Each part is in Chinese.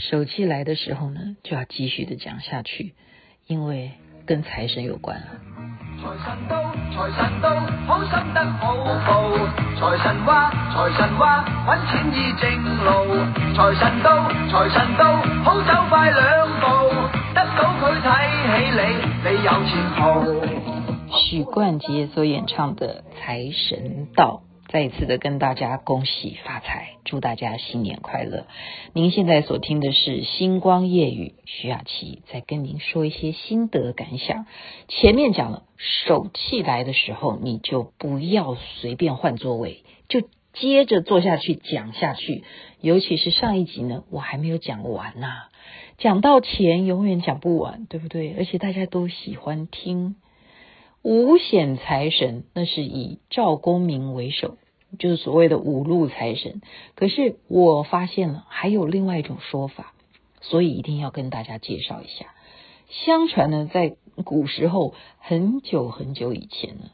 手气来的时候呢，就要继续的讲下去，因为跟财神有关啊。财神到，财神到，好心得好报。财神话，财神话，揾钱易正路。财神到，财神到，好走快两步，得到佢睇起你，你有前途。许冠杰所演唱的《财神到》。再一次的跟大家恭喜发财，祝大家新年快乐。您现在所听的是星光夜语，徐雅琪在跟您说一些心得感想。前面讲了，手气来的时候，你就不要随便换座位，就接着坐下去讲下去。尤其是上一集呢，我还没有讲完呐、讲到钱永远讲不完，对不对？而且大家都喜欢听。五显财神，那是以赵公明为首，就是所谓的五路财神。可是我发现了还有另外一种说法，所以一定要跟大家介绍一下。相传呢，在古时候很久很久以前呢，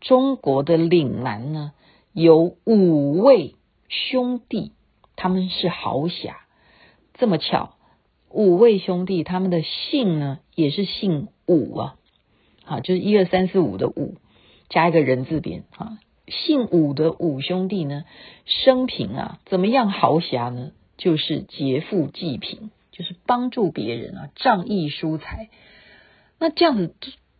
中国的岭南呢有五位兄弟，他们是豪侠。这么巧，五位兄弟他们的姓呢也是姓武啊。啊，就是一二三四五的五，加一个人字边啊。姓武的五兄弟呢，生平啊怎么样豪侠呢？就是劫富济贫，就是帮助别人啊，仗义疏财。那这样子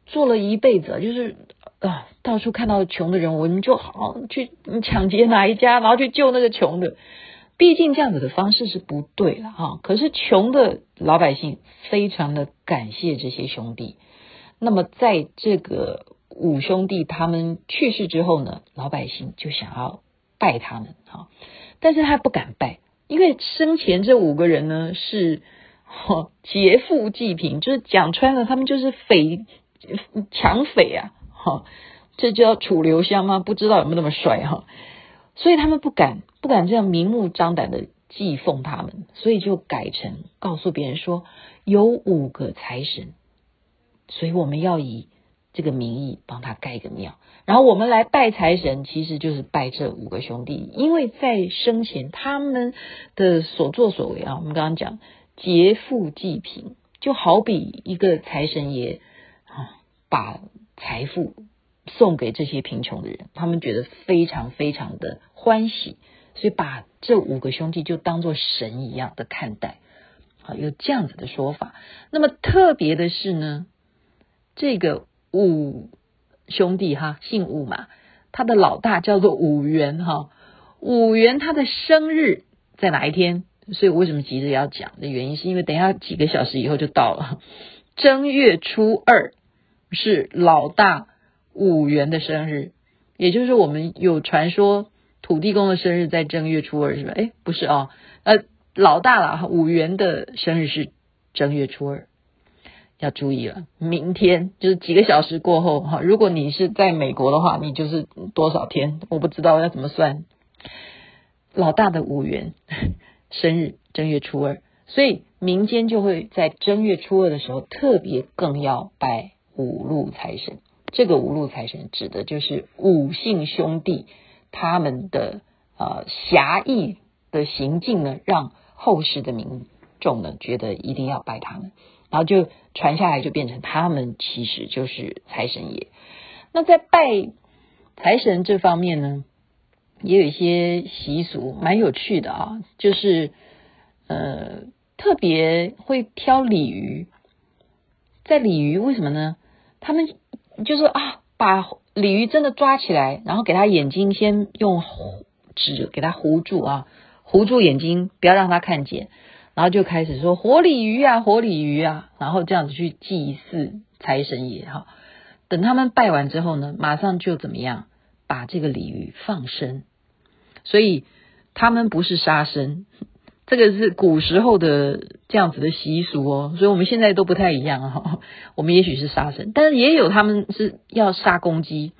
做了一辈子，就是啊，到处看到穷的人，我们就好去抢劫哪一家，然后去救那个穷的。毕竟这样子的方式是不对了哈。可是穷的老百姓非常的感谢这些兄弟。那么，在这个五兄弟他们去世之后呢，老百姓就想要拜他们，哈，但是他不敢拜，因为生前这五个人呢是劫富济贫，就是讲穿了，他们就是匪抢匪啊，哈，这叫楚留香吗？不知道有没有那么帅哈，所以他们不敢不敢这样明目张胆的祭奉他们，所以就改成告诉别人说有五个财神。所以我们要以这个名义帮他盖个庙，然后我们来拜财神，其实就是拜这五个兄弟，因为在生前他们的所作所为啊，我们刚刚讲劫富济贫，就好比一个财神爷啊，把财富送给这些贫穷的人，他们觉得非常非常的欢喜，所以把这五个兄弟就当作神一样的看待，啊，有这样子的说法。那么特别的是呢。这个武兄弟哈，姓武嘛，他的老大叫做武元哈。武元他的生日在哪一天？所以我为什么急着要讲的原因，是因为等一下几个小时以后就到了。正月初二是老大武元的生日，也就是我们有传说土地公的生日在正月初二是吧？哎，不是哦，呃，老大了武元的生日是正月初二。要注意了，明天就是几个小时过后哈。如果你是在美国的话，你就是多少天？我不知道要怎么算。老大的五元 生日正月初二，所以民间就会在正月初二的时候特别更要拜五路财神。这个五路财神指的就是五姓兄弟他们的呃侠义的行径呢，让后世的民众呢觉得一定要拜他们。然后就传下来，就变成他们其实就是财神爷。那在拜财神这方面呢，也有一些习俗蛮有趣的啊，就是呃特别会挑鲤鱼。在鲤鱼为什么呢？他们就是啊，把鲤鱼真的抓起来，然后给他眼睛先用纸给他糊住啊，糊住眼睛，不要让他看见。然后就开始说活鲤鱼啊，活鲤鱼啊，然后这样子去祭祀财神爷哈。等他们拜完之后呢，马上就怎么样，把这个鲤鱼放生。所以他们不是杀生，这个是古时候的这样子的习俗哦。所以我们现在都不太一样哈。我们也许是杀生，但是也有他们是要杀公鸡，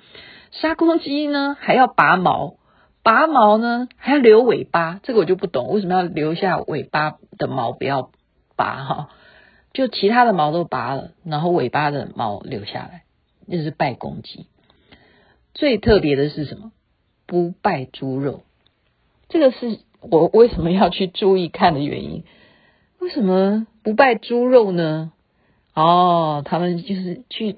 杀公鸡呢还要拔毛。拔毛呢，还要留尾巴，这个我就不懂，为什么要留下尾巴的毛不要拔哈？就其他的毛都拔了，然后尾巴的毛留下来，那是拜公鸡。最特别的是什么？不拜猪肉，这个是我为什么要去注意看的原因。为什么不拜猪肉呢？哦，他们就是去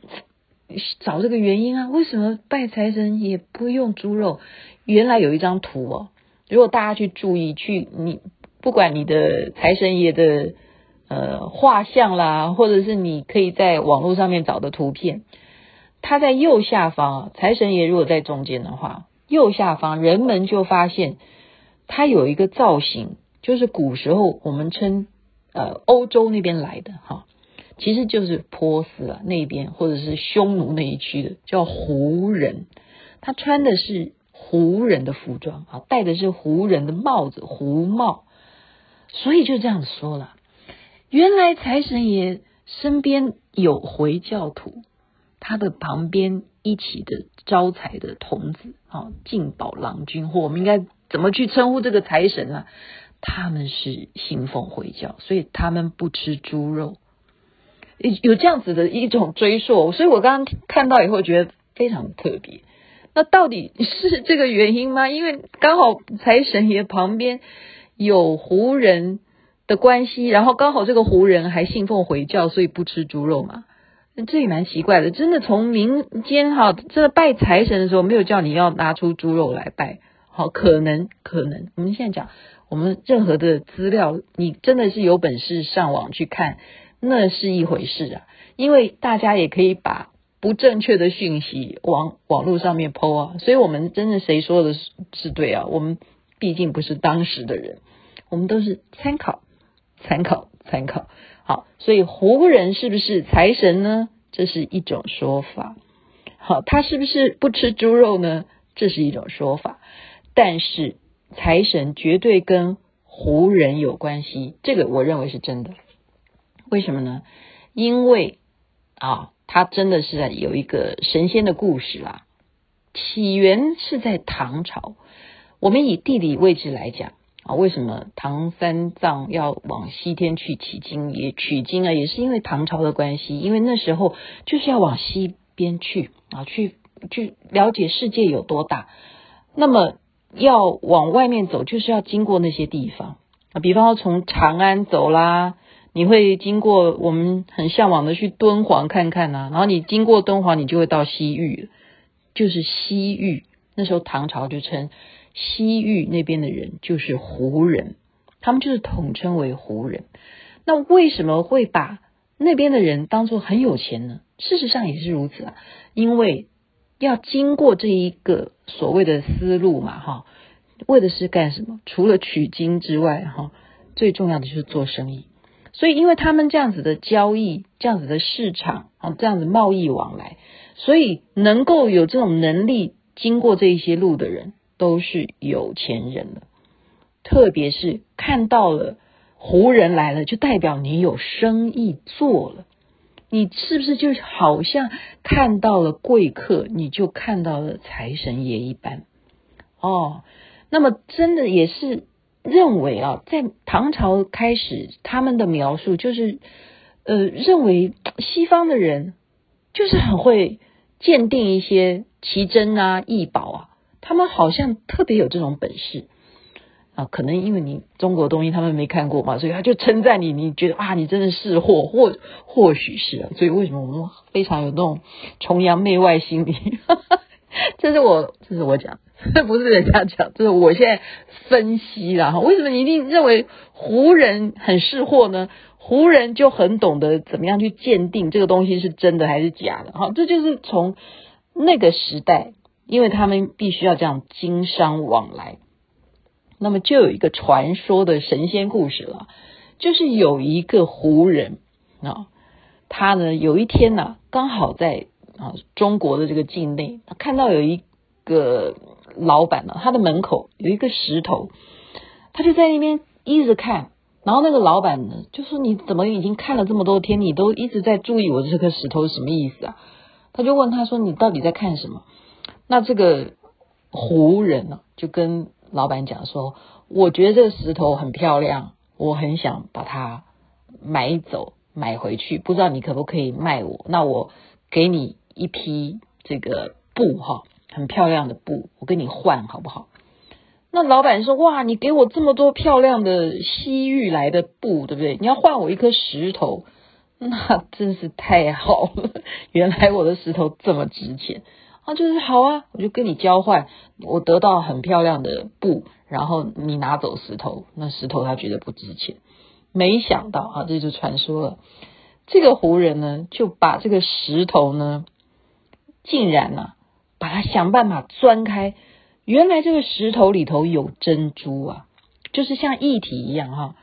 找这个原因啊。为什么拜财神也不用猪肉？原来有一张图哦，如果大家去注意，去你不管你的财神爷的呃画像啦，或者是你可以在网络上面找的图片，它在右下方啊，财神爷如果在中间的话，右下方人们就发现它有一个造型，就是古时候我们称呃欧洲那边来的哈。其实就是波斯啊那边，或者是匈奴那一区的，叫胡人。他穿的是胡人的服装啊，戴的是胡人的帽子，胡帽。所以就这样说了，原来财神爷身边有回教徒，他的旁边一起的招财的童子啊，进宝郎君，或我们应该怎么去称呼这个财神啊？他们是信奉回教，所以他们不吃猪肉。有这样子的一种追溯，所以我刚刚看到以后觉得非常特别。那到底是这个原因吗？因为刚好财神爷旁边有胡人的关系，然后刚好这个胡人还信奉回教，所以不吃猪肉嘛。这也蛮奇怪的。真的从民间哈，真的拜财神的时候没有叫你要拿出猪肉来拜。好，可能可能我们现在讲，我们任何的资料，你真的是有本事上网去看。那是一回事啊，因为大家也可以把不正确的讯息往网络上面 po 啊，所以我们真的谁说的是是对啊？我们毕竟不是当时的人，我们都是参考、参考、参考。好，所以胡人是不是财神呢？这是一种说法。好，他是不是不吃猪肉呢？这是一种说法。但是财神绝对跟胡人有关系，这个我认为是真的。为什么呢？因为啊，它真的是有一个神仙的故事啦。起源是在唐朝。我们以地理位置来讲啊，为什么唐三藏要往西天去取经？也取经啊，也是因为唐朝的关系。因为那时候就是要往西边去啊，去去了解世界有多大。那么要往外面走，就是要经过那些地方啊，比方说从长安走啦。你会经过我们很向往的去敦煌看看呐、啊，然后你经过敦煌，你就会到西域，就是西域。那时候唐朝就称西域那边的人就是胡人，他们就是统称为胡人。那为什么会把那边的人当作很有钱呢？事实上也是如此啊，因为要经过这一个所谓的丝路嘛，哈，为的是干什么？除了取经之外，哈，最重要的就是做生意。所以，因为他们这样子的交易，这样子的市场啊，这样子贸易往来，所以能够有这种能力经过这一些路的人，都是有钱人了。特别是看到了胡人来了，就代表你有生意做了。你是不是就好像看到了贵客，你就看到了财神爷一般？哦，那么真的也是。认为啊，在唐朝开始，他们的描述就是，呃，认为西方的人就是很会鉴定一些奇珍啊、异宝啊，他们好像特别有这种本事啊。可能因为你中国东西他们没看过嘛，所以他就称赞你，你觉得啊，你真的是货，或或许是啊。所以为什么我们非常有那种崇洋媚外心理？这是我，这是我讲。这 不是人家讲，这是我现在分析了哈。为什么你一定认为湖人很识货呢？湖人就很懂得怎么样去鉴定这个东西是真的还是假的哈。这就是从那个时代，因为他们必须要这样经商往来，那么就有一个传说的神仙故事了，就是有一个湖人啊，他呢有一天呢刚好在啊中国的这个境内，看到有一个。老板呢，他的门口有一个石头，他就在那边一直看。然后那个老板呢，就说：“你怎么已经看了这么多天，你都一直在注意我这颗石头是什么意思啊？”他就问他说：“你到底在看什么？”那这个胡人呢，就跟老板讲说：“我觉得这个石头很漂亮，我很想把它买走，买回去，不知道你可不可以卖我？那我给你一批这个布哈。”很漂亮的布，我跟你换好不好？那老板说：“哇，你给我这么多漂亮的西域来的布，对不对？你要换我一颗石头，那真是太好了。原来我的石头这么值钱啊！就是好啊，我就跟你交换，我得到很漂亮的布，然后你拿走石头，那石头他觉得不值钱。没想到啊，这就传说了，这个胡人呢，就把这个石头呢，竟然呢、把它想办法钻开。”原来这个石头里头有珍珠啊，就是像液体一样哈。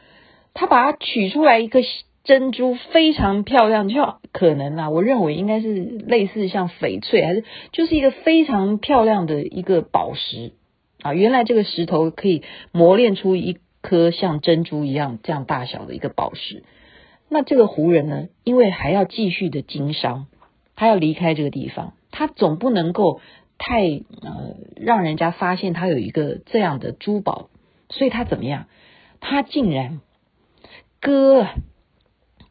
他把它取出来一个珍珠，非常漂亮，就可能啊，我认为应该是类似像翡翠，还是就是一个非常漂亮的一个宝石啊。原来这个石头可以磨练出一颗像珍珠一样这样大小的一个宝石。那这个胡人呢，因为还要继续的经商，他要离开这个地方，他总不能够。太呃，让人家发现他有一个这样的珠宝，所以他怎么样？他竟然割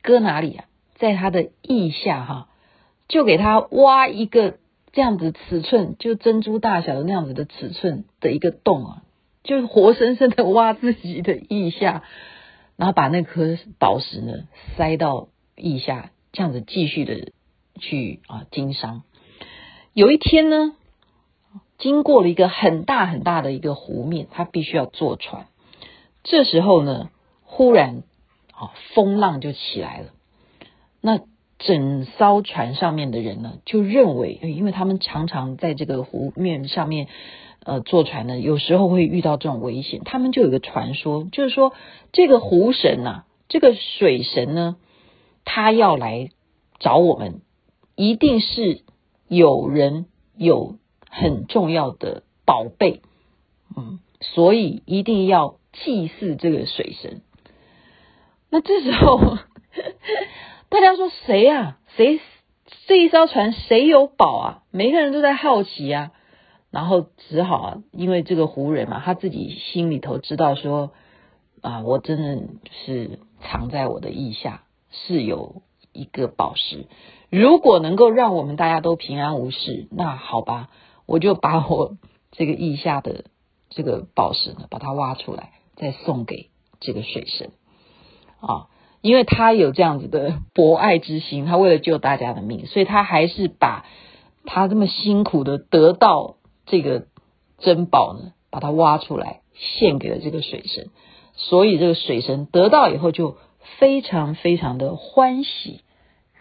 割哪里啊？在他的腋下哈，就给他挖一个这样子尺寸，就珍珠大小的那样子的尺寸的一个洞啊，就活生生的挖自己的腋下，然后把那颗宝石呢塞到腋下，这样子继续的去啊经商。有一天呢。经过了一个很大很大的一个湖面，他必须要坐船。这时候呢，忽然啊，风浪就起来了。那整艘船上面的人呢，就认为，因为他们常常在这个湖面上面呃坐船呢，有时候会遇到这种危险。他们就有个传说，就是说这个湖神呐、这个水神呢，他要来找我们，一定是有人有。很重要的宝贝，嗯，所以一定要祭祀这个水神。那这时候，大家说谁啊？谁这一艘船谁有宝啊？每个人都在好奇啊。然后只好啊，因为这个胡人嘛，他自己心里头知道说啊，我真的是藏在我的腋下是有一个宝石。如果能够让我们大家都平安无事，那好吧。我就把我这个意下的这个宝石呢，把它挖出来，再送给这个水神啊，因为他有这样子的博爱之心，他为了救大家的命，所以他还是把他这么辛苦的得到这个珍宝呢，把它挖出来献给了这个水神，所以这个水神得到以后就非常非常的欢喜，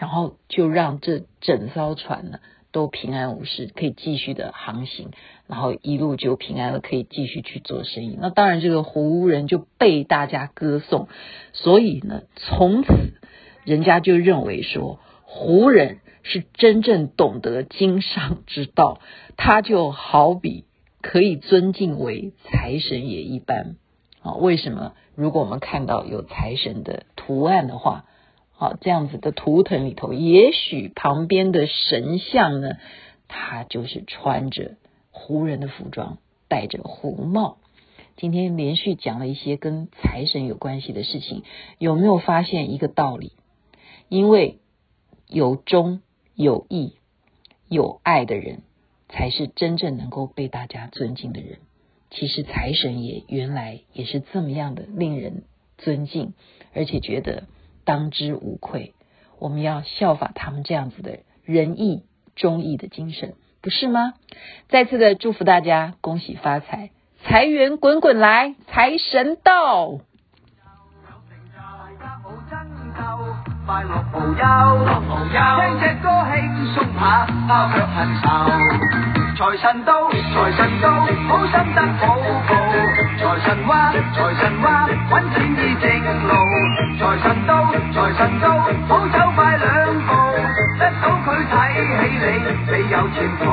然后就让这整艘船呢。都平安无事，可以继续的航行，然后一路就平安了，可以继续去做生意。那当然，这个胡人就被大家歌颂，所以呢，从此人家就认为说，胡人是真正懂得经商之道，他就好比可以尊敬为财神爷一般啊。为什么？如果我们看到有财神的图案的话。好，这样子的图腾里头，也许旁边的神像呢，他就是穿着胡人的服装，戴着胡帽。今天连续讲了一些跟财神有关系的事情，有没有发现一个道理？因为有忠、有义、有爱的人，才是真正能够被大家尊敬的人。其实财神爷原来也是这么样的令人尊敬，而且觉得。当之无愧，我们要效法他们这样子的仁义忠义的精神，不是吗？再次的祝福大家，恭喜发财，财源滚滚来，财神到。财神到，财神到，好心得好报。财神话，财神话，揾钱依正路。财神到，财神到，好走快两步，得到佢睇起你，你有前途。